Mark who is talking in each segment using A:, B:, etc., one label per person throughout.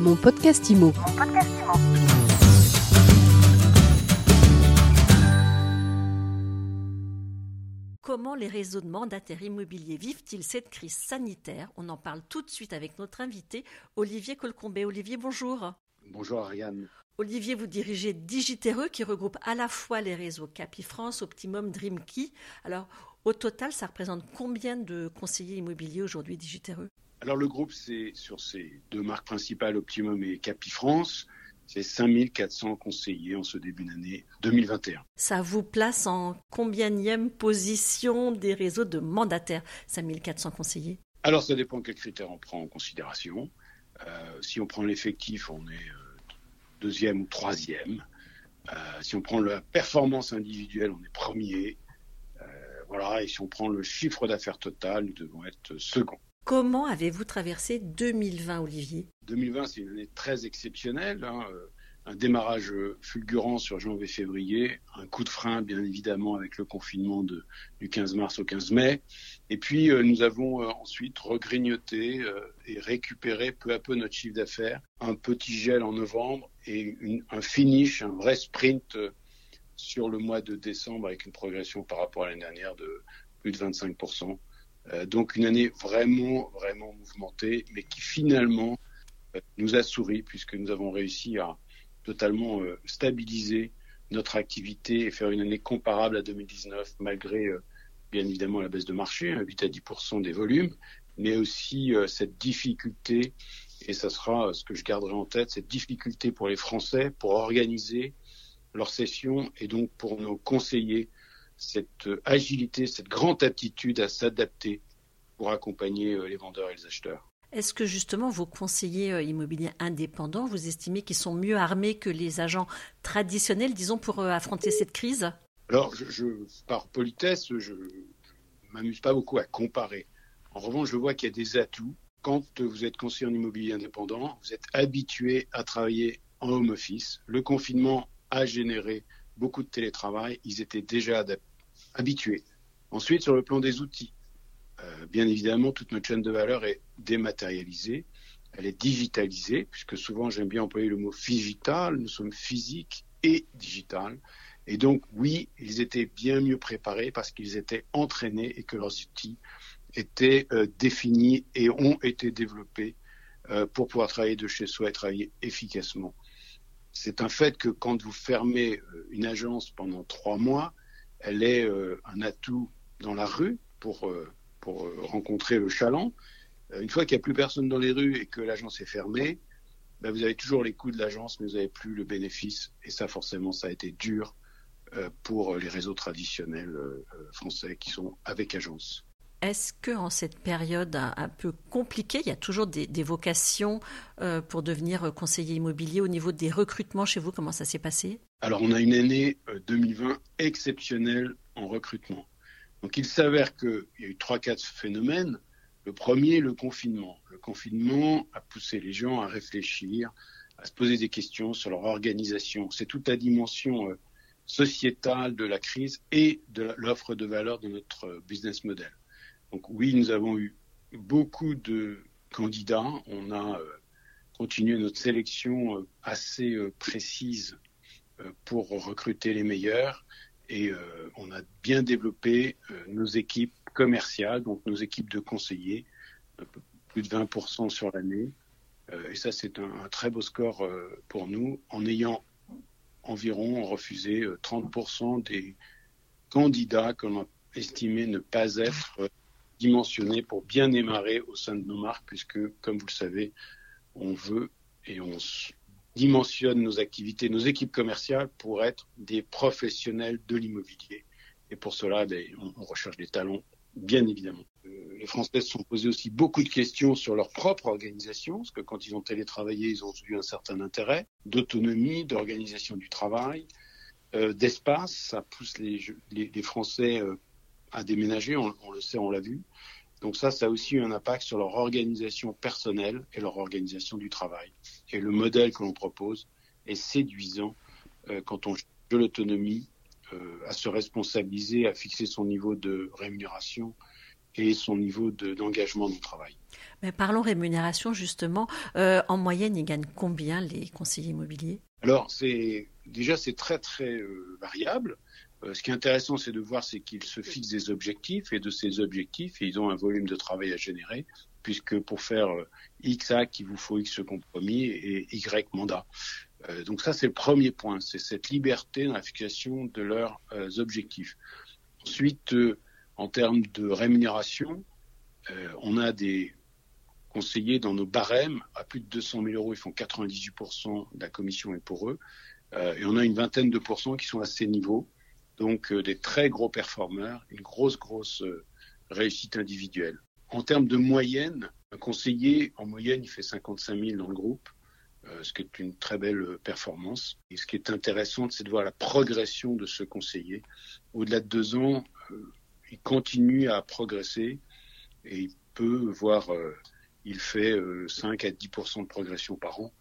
A: Mon podcast IMO.
B: Comment les réseaux de mandataires immobiliers vivent-ils cette crise sanitaire? On en parle tout de suite avec notre invité, Olivier Colcombet. Olivier, bonjour.
C: Bonjour Ariane.
B: Olivier, vous dirigez Digitereux qui regroupe à la fois les réseaux Capifrance, Optimum, Dreamkey. Alors, au total, ça représente combien de conseillers immobiliers aujourd'hui Digitereux
C: Alors, le groupe, c'est sur ces deux marques principales, Optimum et Capifrance, c'est 5400 conseillers en ce début d'année 2021.
B: Ça vous place en combienième position des réseaux de mandataires, 5400 conseillers?
C: Alors, ça dépend quels critères on prend en considération. Euh, si on prend l'effectif, on est euh, deuxième ou troisième. Euh, si on prend la performance individuelle, on est premier. Euh, voilà, et si on prend le chiffre d'affaires total, nous devons être second.
B: Comment avez-vous traversé 2020, Olivier?
C: 2020, c'est une année très exceptionnelle. Hein, euh, un démarrage fulgurant sur janvier-février, un coup de frein bien évidemment avec le confinement du 15 mars au 15 mai, et puis euh, nous avons euh, ensuite regrignoté et récupéré peu à peu notre chiffre d'affaires, un petit gel en novembre et un finish, un vrai sprint sur le mois de décembre avec une progression par rapport à l'année dernière de plus de 25%. Donc une année vraiment, vraiment mouvementée, mais qui finalement nous a souri puisque nous avons réussi à totalement euh, stabiliser notre activité et faire une année comparable à 2019 malgré euh, bien évidemment la baisse de marché, 8 hein, à 10% des volumes, mais aussi euh, cette difficulté, et ça sera ce que je garderai en tête, cette difficulté pour les Français pour organiser leur session et donc pour nos conseillers, cette agilité, cette grande aptitude à s'adapter pour accompagner les vendeurs et les acheteurs.
B: Est-ce que justement vos conseillers euh, immobiliers indépendants, vous estimez qu'ils sont mieux armés que les agents traditionnels, disons, pour euh, affronter cette crise?
C: Alors, je, je, par politesse, je ne m'amuse pas beaucoup à comparer. En revanche, je vois qu'il y a des atouts. Quand vous êtes conseiller en immobilier indépendant, vous êtes habitué à travailler en home office. Le confinement a généré beaucoup de télétravail. Ils étaient déjà habitués. Ensuite, sur le plan des outils, euh, bien évidemment, toute notre chaîne de valeur est dématérialisée, elle est digitalisée, puisque souvent j'aime bien employer le mot digital, nous sommes physiques et digital. Et donc, oui, ils étaient bien mieux préparés parce qu'ils étaient entraînés et que leurs outils étaient euh, définis et ont été développés euh, pour pouvoir travailler de chez soi et travailler efficacement. C'est un fait que quand vous fermez euh, une agence pendant trois mois, elle est euh, un atout dans la rue pour euh, euh, rencontrer le chaland. Une fois qu'il n'y a plus personne dans les rues et que l'agence est fermée, ben vous avez toujours les coûts de l'agence, mais vous n'avez plus le bénéfice. Et ça, forcément, ça a été dur pour les réseaux traditionnels français qui sont avec agence.
B: Est-ce que en cette période un, peu compliquée, il y a toujours des, vocations euh, pour devenir conseiller immobilier au niveau des recrutements chez vous? Comment ça s'est passé?
C: Alors on a une année 2020 exceptionnelle en recrutement. Donc il s'avère qu'il y a eu trois, quatre phénomènes. Le premier, le confinement. Le confinement a poussé les gens à réfléchir, à se poser des questions sur leur organisation. C'est toute la dimension euh, sociétale de la crise et de l'offre de valeur de notre euh, business model. Donc oui, nous avons eu beaucoup de candidats. On a euh, continué notre sélection assez précise pour recruter les meilleurs et euh, on a bien développé euh, nos équipes commerciales, donc nos équipes de conseillers, euh, plus de 20% sur l'année. et ça, c'est un, très beau score pour nous, en ayant environ refusé 30% des candidats que l'on a estimé ne pas être dimensionnés pour bien démarrer au sein de nos marques, puisque, comme vous le savez, on veut et on dimensionne nos activités, nos équipes commerciales pour être des professionnels de l'immobilier. Et pour cela, ben, on, recherche des talents, bien évidemment. Euh, les Français se sont posés aussi beaucoup de questions sur leur propre organisation, parce que quand ils ont télétravaillé, ils ont eu un certain intérêt d'autonomie, d'organisation du travail, euh, d'espace. Ça pousse les, les, les Français euh, à déménager, on, on le sait, on l'a vu. Donc ça, ça a aussi eu un impact sur leur organisation personnelle et leur organisation du travail. Et le modèle que l'on propose est séduisant euh, quand on de l'autonomie, euh, à se responsabiliser, à fixer son niveau de rémunération et son niveau d'engagement de, travail.
B: Mais parlons rémunération justement. Euh, en moyenne, ils gagnent combien les conseillers immobiliers?
C: Alors, c'est déjà c'est très très euh, variable. Euh, ce qui est intéressant, c'est de voir c'est qu'ils se fixent des objectifs et de ces objectifs, ils ont un volume de travail à générer, puisque pour faire X actes, il vous faut X compromis et Y mandat. donc ça, c'est le premier point, c'est cette liberté dans la fixation de leurs objectifs. Ensuite, en termes de rémunération, on a des conseillers dans nos barèmes à plus de 200 000 euros, ils font 98% de la commission est pour eux. Euh, et on a une vingtaine de pourcents qui sont à ces niveaux. Donc euh, des très gros performeurs, une grosse, grosse euh, réussite individuelle. En termes de moyenne, un conseiller, en moyenne, il fait 55 000 dans le groupe, ce qui est une très belle performance. Et ce qui est intéressant, c'est de voir la progression de ce conseiller. Au-delà de deux ans, il continue à progresser et il peut voir il fait 5 à 10 de progression par an.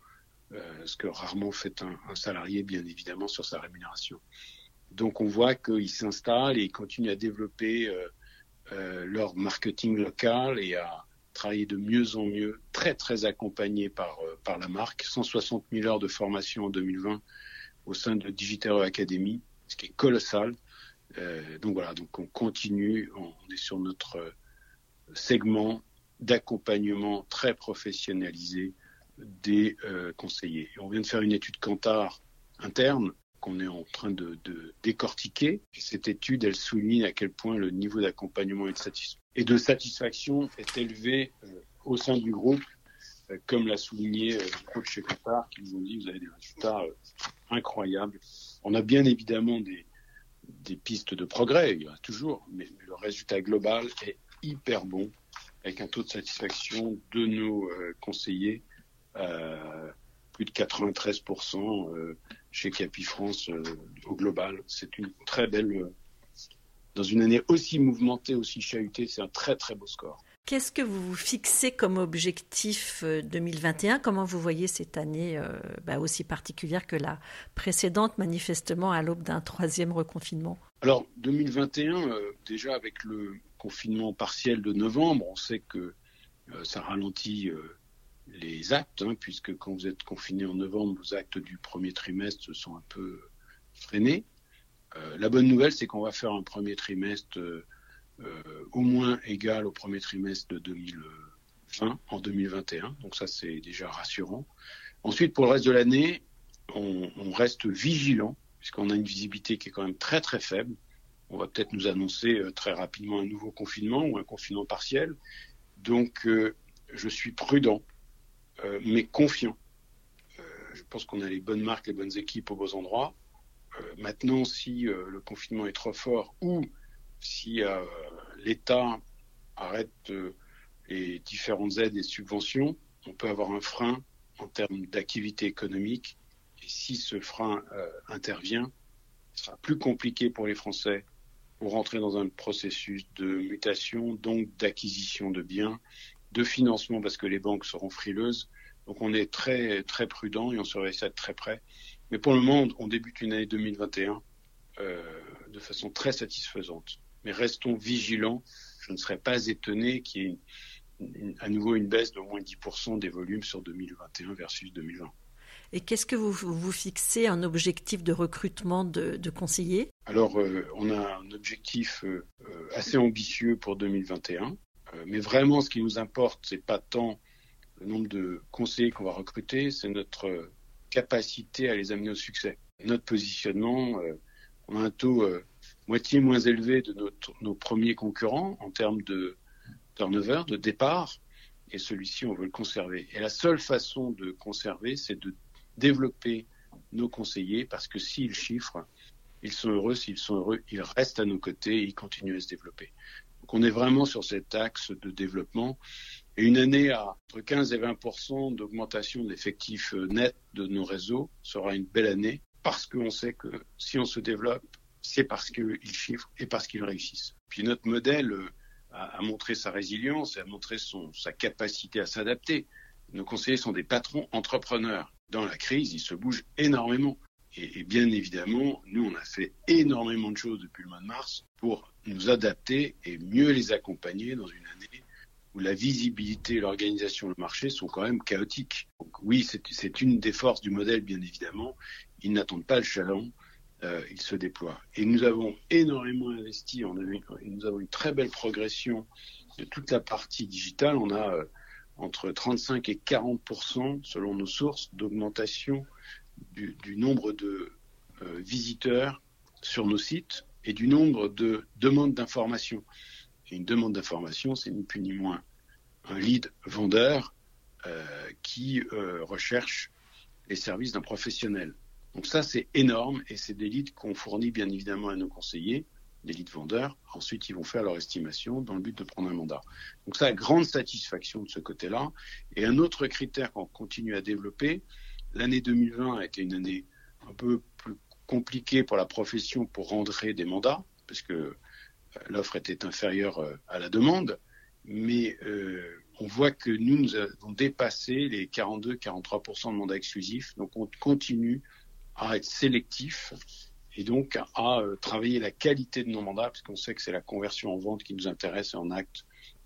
C: Euh, ce que rarement fait un, salarié, bien évidemment, sur sa rémunération. Donc on voit qu'ils s'installent et ils continuent à développer euh, euh, leur marketing local et à travailler de mieux en mieux, très très accompagnés par, par la marque. 160 000 heures de formation en 2020 au sein de Digitero Academy, ce qui est colossal. donc voilà, donc on continue, on est sur notre segment d'accompagnement très professionnalisé des euh, conseillers. on vient de faire une étude Cantar interne qu'on est en train de, décortiquer. Et cette étude, elle souligne à quel point le niveau d'accompagnement et de, satisfaction est élevé euh, au sein du groupe, euh, comme l'a souligné le coach qui nous ont dit vous avez des résultats incroyables. On a bien évidemment des, pistes de progrès, il y en a toujours, mais le résultat global est hyper bon, avec un taux de satisfaction de nos conseillers euh, plus de 93% euh, chez Capi France euh, au global. C'est une très belle, dans une année aussi mouvementée, aussi chahutée, c'est un très très beau score.
B: Qu'est-ce que vous vous fixez comme objectif 2021 Comment vous voyez cette année bah, aussi particulière que la précédente, manifestement à l'aube d'un troisième reconfinement?
C: Alors 2021, déjà avec le confinement partiel de novembre, on sait que ça ralentit les actes, hein, puisque quand vous êtes confiné en novembre, vos actes du premier trimestre sont un peu freinés. Euh, la bonne nouvelle, c'est qu'on va faire un premier trimestre euh, au moins égal au premier trimestre de 2020 en 2021. Donc ça, c'est déjà rassurant. Ensuite, pour le reste de l'année, on, reste vigilant, puisqu'on a une visibilité qui est quand même très très faible. On va peut-être nous annoncer euh, très rapidement un nouveau confinement ou un confinement partiel. Donc, je suis prudent euh, mais confiant. Euh, je pense qu'on a les bonnes marques, les bonnes équipes aux beaux endroits. Euh, maintenant, si le confinement est trop fort ou si l'État arrête les différentes aides et subventions, on peut avoir un frein en termes d'activité économique. Et si ce frein intervient, ce sera plus compliqué pour les Français pour rentrer dans un processus de mutation, donc d'acquisition de biens de financement parce que les banques seront frileuses. Donc on est très très prudent et on surveille ça de très près. Mais pour le moment, on débute une année 2021 euh, de façon très satisfaisante. Mais restons vigilants. Je ne serais pas étonné qu'il y ait à nouveau une baisse de moins 10% des volumes sur 2021 versus 2020.
B: Et qu'est-ce que vous vous fixez un objectif de recrutement de, conseillers?
C: Alors, euh, on a un objectif euh, assez ambitieux pour 2021. Euh, mais vraiment, ce qui nous importe, c'est pas tant le nombre de conseillers qu'on va recruter, c'est notre capacité à les amener au succès. Notre positionnement, euh, on a un taux euh, moitié moins élevé de nos premiers concurrents en termes de turnover, de départ, et celui-ci, on veut le conserver. Et la seule façon de conserver, c'est de développer nos conseillers, parce que s'ils chiffrent, ils sont heureux, s'ils sont heureux, ils restent à nos côtés et ils continuent à se développer. Donc on est vraiment sur cet axe de développement. Et une année à entre 15 et 20% d'augmentation de l'effectif euh, net de nos réseaux sera une belle année parce qu'on sait que si on se développe, c'est parce qu'ils chiffrent et parce qu'ils réussissent. Puis notre modèle euh, a, montré sa résilience et a montré sa capacité à s'adapter. Nos conseillers sont des patrons entrepreneurs. Dans la crise, ils se bougent énormément. Et, bien évidemment, nous, on a fait énormément de choses depuis le mois de mars pour nous adapter et mieux les accompagner dans une année où la visibilité, l'organisation, le marché sont quand même chaotiques. Donc oui, c'est une des forces du modèle, bien évidemment. Ils n'attendent pas le chaland, euh, ils se déploient. Et nous avons énormément investi, a nous avons une très belle progression de toute la partie digitale. On a euh, entre 35 et 40% selon nos sources d'augmentation du, nombre de euh, visiteurs sur nos sites et du nombre de demandes d'information. Une demande d'information, c'est ni plus ni moins un lead vendeur euh, qui euh, recherche les services d'un professionnel. Donc ça, c'est énorme et c'est des leads qu'on fournit bien évidemment à nos conseillers, des leads vendeurs. Ensuite, ils vont faire leur estimation dans le but de prendre un mandat. Donc ça, grande satisfaction de ce côté-là. Et un autre critère qu'on continue à développer, L'année 2020 a été une année un peu plus compliquée pour la profession pour rentrer des mandats, parce que euh, l'offre était inférieure euh, à la demande. Mais euh, on voit que nous, nous avons dépassé les 42-43% de mandats exclusifs. Donc on continue à être sélectif et donc à travailler la qualité de nos mandats, parce qu'on sait que c'est la conversion en vente qui nous intéresse et en acte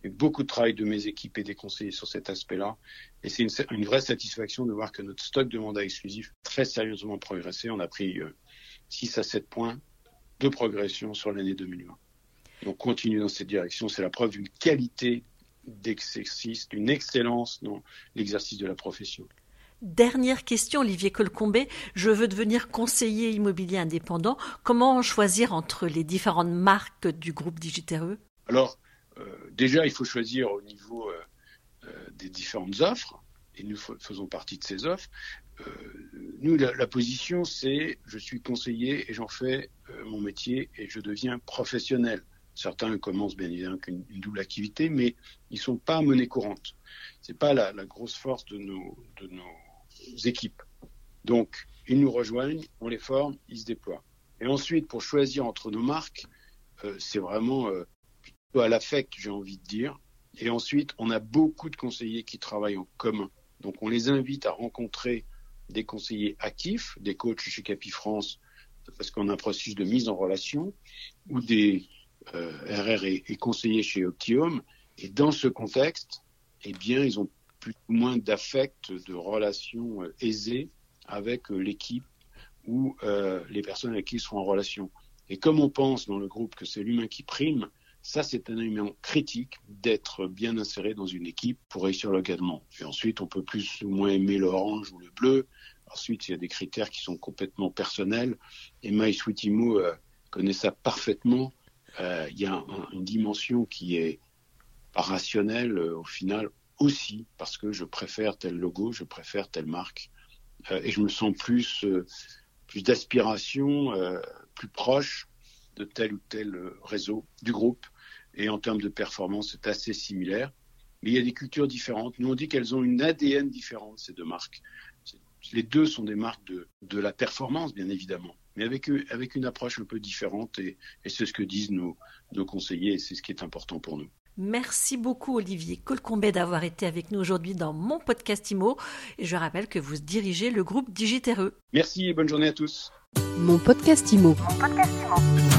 C: beaucoup de travail de mes équipes et des conseillers sur cet aspect-là. Et c'est une, vraie satisfaction de voir que notre stock de mandats exclusifs très sérieusement progressé. On a pris 6 euh, à 7 points de progression sur l'année 2020. Donc continue dans cette direction. C'est la preuve d'une qualité d'exercice, d'une excellence dans l'exercice de la profession.
B: Dernière question, Olivier Colcombé. Je veux devenir conseiller immobilier indépendant. Comment choisir entre les différentes marques du groupe Digitereux
C: Alors, euh, déjà, il faut choisir au niveau euh, euh, des différentes offres, et nous faisons partie de ces offres. Nous, la, position, c'est je suis conseiller et j'en fais mon métier et je deviens professionnel. Certains commencent bien évidemment avec une, double activité, mais ils ne sont pas monnaie courante. Ce n'est pas la, grosse force de nos, équipes. Donc, ils nous rejoignent, on les forme, ils se déploient. Et ensuite, pour choisir entre nos marques, c'est vraiment à l'affect, j'ai envie de dire. Et ensuite, on a beaucoup de conseillers qui travaillent en commun. Donc, on les invite à rencontrer des conseillers actifs, des coachs chez Capi France, parce qu'on a un processus de mise en relation, ou des euh, RR et, conseillers chez Optium. Et dans ce contexte, eh bien, ils ont plus ou moins d'affect, de relations euh, aisées avec euh, l'équipe ou les personnes avec qui ils sont en relation. Et comme on pense dans le groupe que c'est l'humain qui prime, ça, c'est un élément critique d'être bien inséré dans une équipe pour réussir localement. Et ensuite, on peut plus ou moins aimer l'orange ou le bleu. Ensuite, il y a des critères qui sont complètement personnels. Et My euh, connaît ça parfaitement. Euh, il y a une dimension qui est rationnelle euh, au final aussi parce que je préfère tel logo, je préfère telle marque et je me sens plus plus d'aspiration, plus proche de tel ou tel réseau du groupe et en termes de performance, c'est assez similaire. Mais il y a des cultures différentes. Nous, on dit qu'elles ont une ADN différente, ces deux marques. Les deux sont des marques de, de la performance, bien évidemment, mais avec, avec une approche un peu différente, et, et c'est ce que disent nos, nos conseillers, et c'est ce qui est important pour nous.
B: Merci beaucoup Olivier Colcombet d'avoir été avec nous aujourd'hui dans mon podcast IMO. Et je rappelle que vous dirigez le groupe Digitereux.
C: Merci et bonne journée à tous.
A: Mon podcast IMO. Mon podcast IMO.